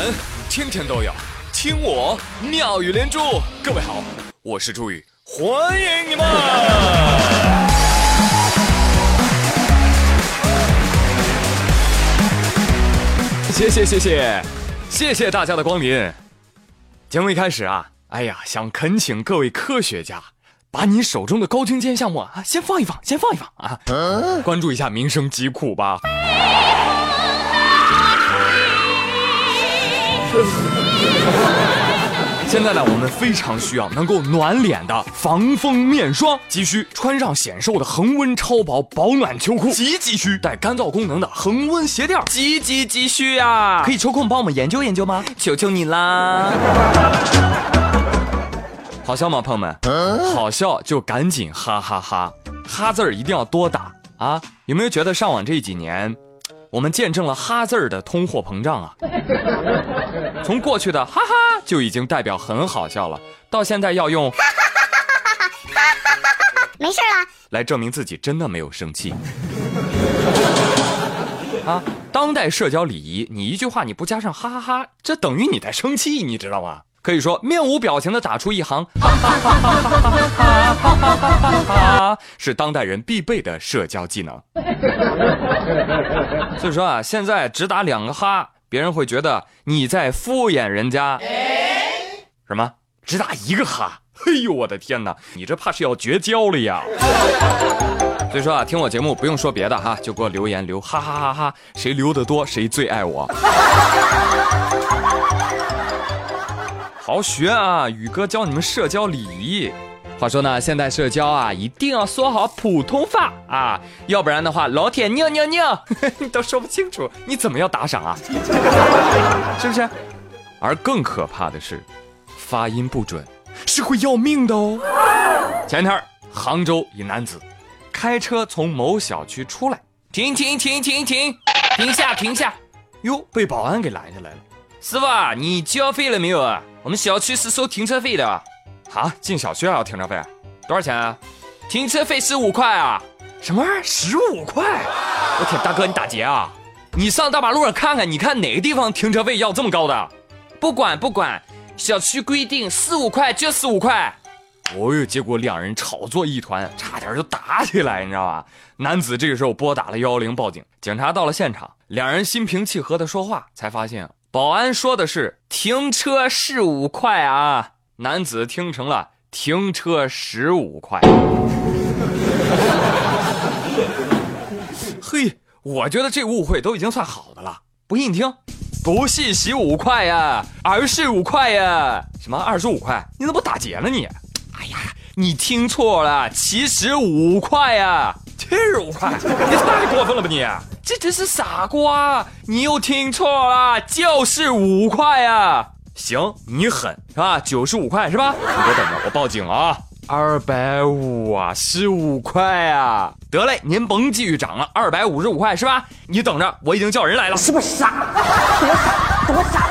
门天天都有听我妙语连珠。各位好，我是朱宇，欢迎你们！谢谢谢谢谢谢大家的光临。节目一开始啊，哎呀，想恳请各位科学家。把你手中的高精尖项目啊，先放一放，先放一放啊！关注一下民生疾苦吧。现在呢，我们非常需要能够暖脸的防风面霜，急需穿上显瘦的恒温超薄保暖秋裤，急急需带干燥功能的恒温鞋垫，急急急需啊！可以抽空帮我们研究研究吗？求求你啦！好笑吗，朋友们？好笑就赶紧哈哈哈！哈字儿一定要多打啊！有没有觉得上网这几年，我们见证了哈字儿的通货膨胀啊？从过去的哈哈就已经代表很好笑了，到现在要用哈哈哈没事啦，来证明自己真的没有生气。啊，当代社交礼仪，你一句话你不加上哈哈哈，这等于你在生气，你知道吗？可以说面无表情的打出一行哈，是当代人必备的社交技能。所以说啊，现在只打两个哈，别人会觉得你在敷衍人家。什么？只打一个哈？嘿呦我的天哪，你这怕是要绝交了呀！所以说啊，听我节目不用说别的哈，就给我留言留哈哈哈哈，谁留的多谁最爱我。好学啊，宇哥教你们社交礼仪。话说呢，现在社交啊，一定要说好普通话啊，要不然的话，老铁尿尿尿，你都说不清楚，你怎么要打赏啊？是不是？而更可怕的是，发音不准是会要命的哦。前天，杭州一男子开车从某小区出来，停停停停停，停下停下，哟，被保安给拦下来了。师傅，你交费了没有啊？我们小区是收停车费的。啊，进小区还要停车费？多少钱啊？停车费十五块啊？什么？十五块？我天，大哥你打劫啊？你上大马路上看看，你看哪个地方停车费要这么高的？不管不管，小区规定四五块就四五块。哦哟，结果两人吵作一团，差点就打起来，你知道吧？男子这个时候拨打了幺幺零报警，警察到了现场，两人心平气和的说话，才发现。保安说的是停车是五块啊，男子听成了停车十五块。嘿，我觉得这误会都已经算好的了。不信你听，不是十五块呀，而是五块呀。什么二十五块？你怎么打劫了你？哎呀，你听错了，七十五块呀，七十五块，你太过分了吧你！这真是傻瓜！你又听错了，就是五块啊！行，你狠是吧？九十五块是吧？你别等着，我报警啊！二百五啊，十五块啊！得嘞，您甭继续涨了，二百五十五块是吧？你等着，我已经叫人来了。是不是傻？多傻，多傻！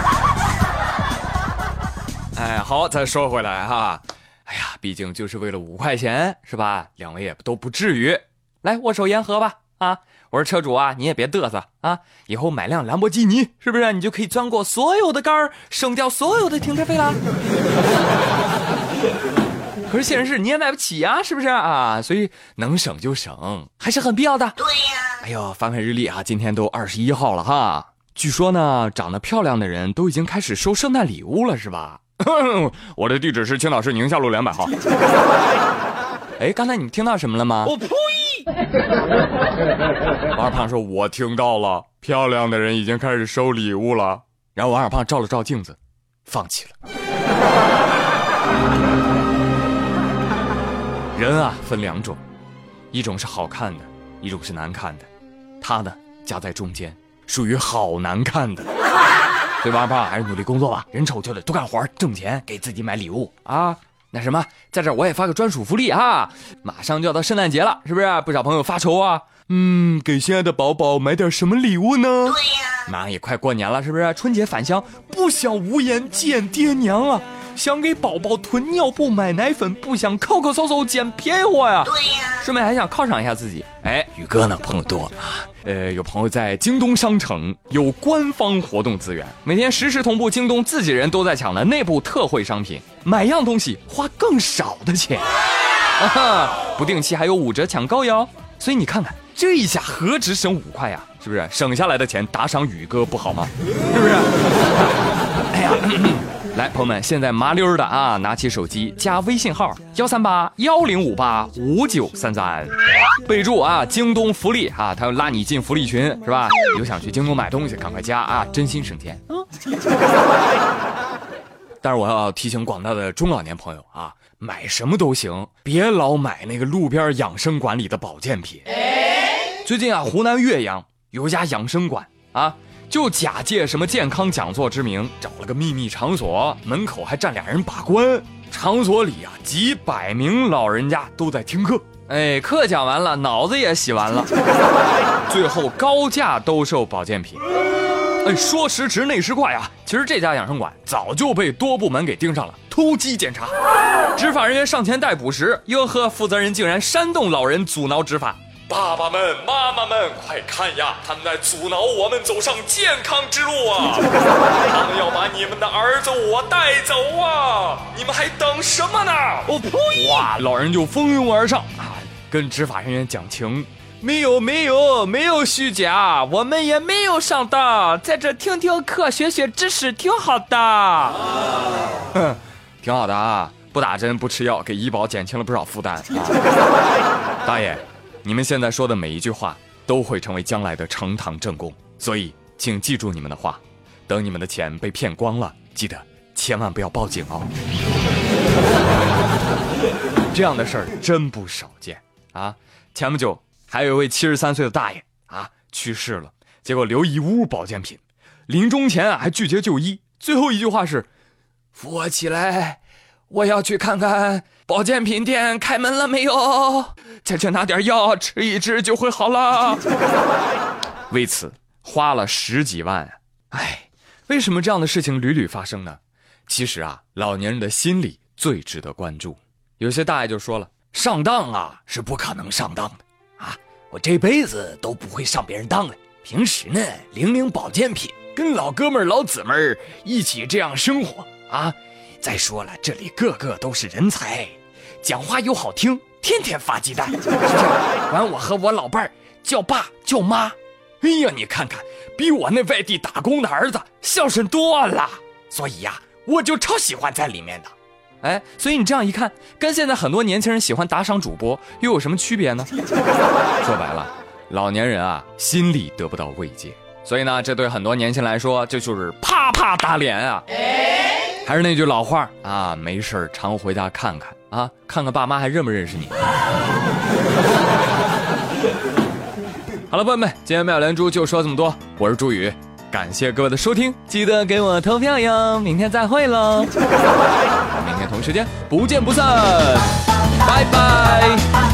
哎，好，再说回来哈，哎呀，毕竟就是为了五块钱是吧？两位也都不至于，来握手言和吧啊！我说车主啊，你也别嘚瑟啊！以后买辆兰博基尼，是不是你就可以钻过所有的杆儿，省掉所有的停车费啦？可是现实是你也买不起呀，是不是啊？所以能省就省，还是很必要的。对呀。哎呦，翻看日历啊，今天都二十一号了哈。据说呢，长得漂亮的人都已经开始收圣诞礼物了，是吧？我的地址是青岛市宁夏路两百号。哎，刚才你们听到什么了吗？我呸！王二胖说：“我听到了，漂亮的人已经开始收礼物了。”然后王二胖照了照镜子，放弃了。人啊，分两种，一种是好看的，一种是难看的。他呢，夹在中间，属于好难看的。所以王二胖还是努力工作吧，人丑就得多干活，挣钱给自己买礼物啊。那什么，在这我也发个专属福利啊，马上就要到圣诞节了，是不是？不少朋友发愁啊，嗯，给心爱的宝宝买点什么礼物呢？对呀，马上也快过年了，是不是？春节返乡，不想无颜见爹娘啊，想给宝宝囤尿布、买奶粉，不想抠抠搜搜捡便宜货呀。对呀，顺便还想犒赏一下自己。哎，宇哥呢，朋友多啊，呃，有朋友在京东商城有官方活动资源，每天实时同步京东自己人都在抢的内部特惠商品，买样东西花更少的钱，啊，不定期还有五折抢购哟。所以你看看，这一下何止省五块呀？是不是？省下来的钱打赏宇哥不好吗？是不是？朋友们，现在麻溜的啊，拿起手机加微信号幺三八幺零五八五九三三，备注啊，京东福利啊，他要拉你进福利群是吧？有想去京东买东西，赶快加啊，真心省钱。嗯。但是我要提醒广大的中老年朋友啊，买什么都行，别老买那个路边养生馆里的保健品。最近啊，湖南岳阳有一家养生馆啊。就假借什么健康讲座之名，找了个秘密场所，门口还站俩人把关。场所里啊，几百名老人家都在听课。哎，课讲完了，脑子也洗完了，最后高价兜售保健品。哎，说时迟，那时快啊！其实这家养生馆早就被多部门给盯上了，突击检查。执法人员上前逮捕时，哟呵，负责人竟然煽动老人阻挠执法。爸爸们、妈妈们，快看呀！他们在阻挠我们走上健康之路啊！他们要把你们的儿子我带走啊！你们还等什么呢？我呸！哇，老人就蜂拥而上啊，跟执法人员讲情，没有没有没有虚假，我们也没有上当，在这听听课，学学知识，挺好的。哼，挺好的啊，不打针不吃药，给医保减轻了不少负担啊，大爷。你们现在说的每一句话都会成为将来的呈堂证供，所以请记住你们的话。等你们的钱被骗光了，记得千万不要报警哦。这样的事儿真不少见啊！前不久还有一位七十三岁的大爷啊去世了，结果留一屋保健品，临终前啊还拒绝就医，最后一句话是：“扶我起来。”我要去看看保健品店开门了没有，再去拿点药吃一吃就会好了。为此花了十几万，哎，为什么这样的事情屡屡发生呢？其实啊，老年人的心理最值得关注。有些大爷就说了，上当啊是不可能上当的啊，我这辈子都不会上别人当的。平时呢，领领保健品，跟老哥们儿老姊妹一起这样生活啊。再说了，这里个个都是人才，讲话又好听，天天发鸡蛋，是不是？完，我和我老伴儿叫爸叫妈，哎呀，你看看，比我那外地打工的儿子孝顺多了。所以呀，我就超喜欢在里面的。哎，所以你这样一看，跟现在很多年轻人喜欢打赏主播又有什么区别呢？说白了，老年人啊，心里得不到慰藉，所以呢，这对很多年轻人来说，这就是啪啪打脸啊。还是那句老话啊，没事常回家看看啊，看看爸妈还认不认识你。好了，朋友们，今天妙连珠就说这么多，我是朱宇，感谢各位的收听，记得给我投票哟，明天再会喽，明天同一时间不见不散，拜拜。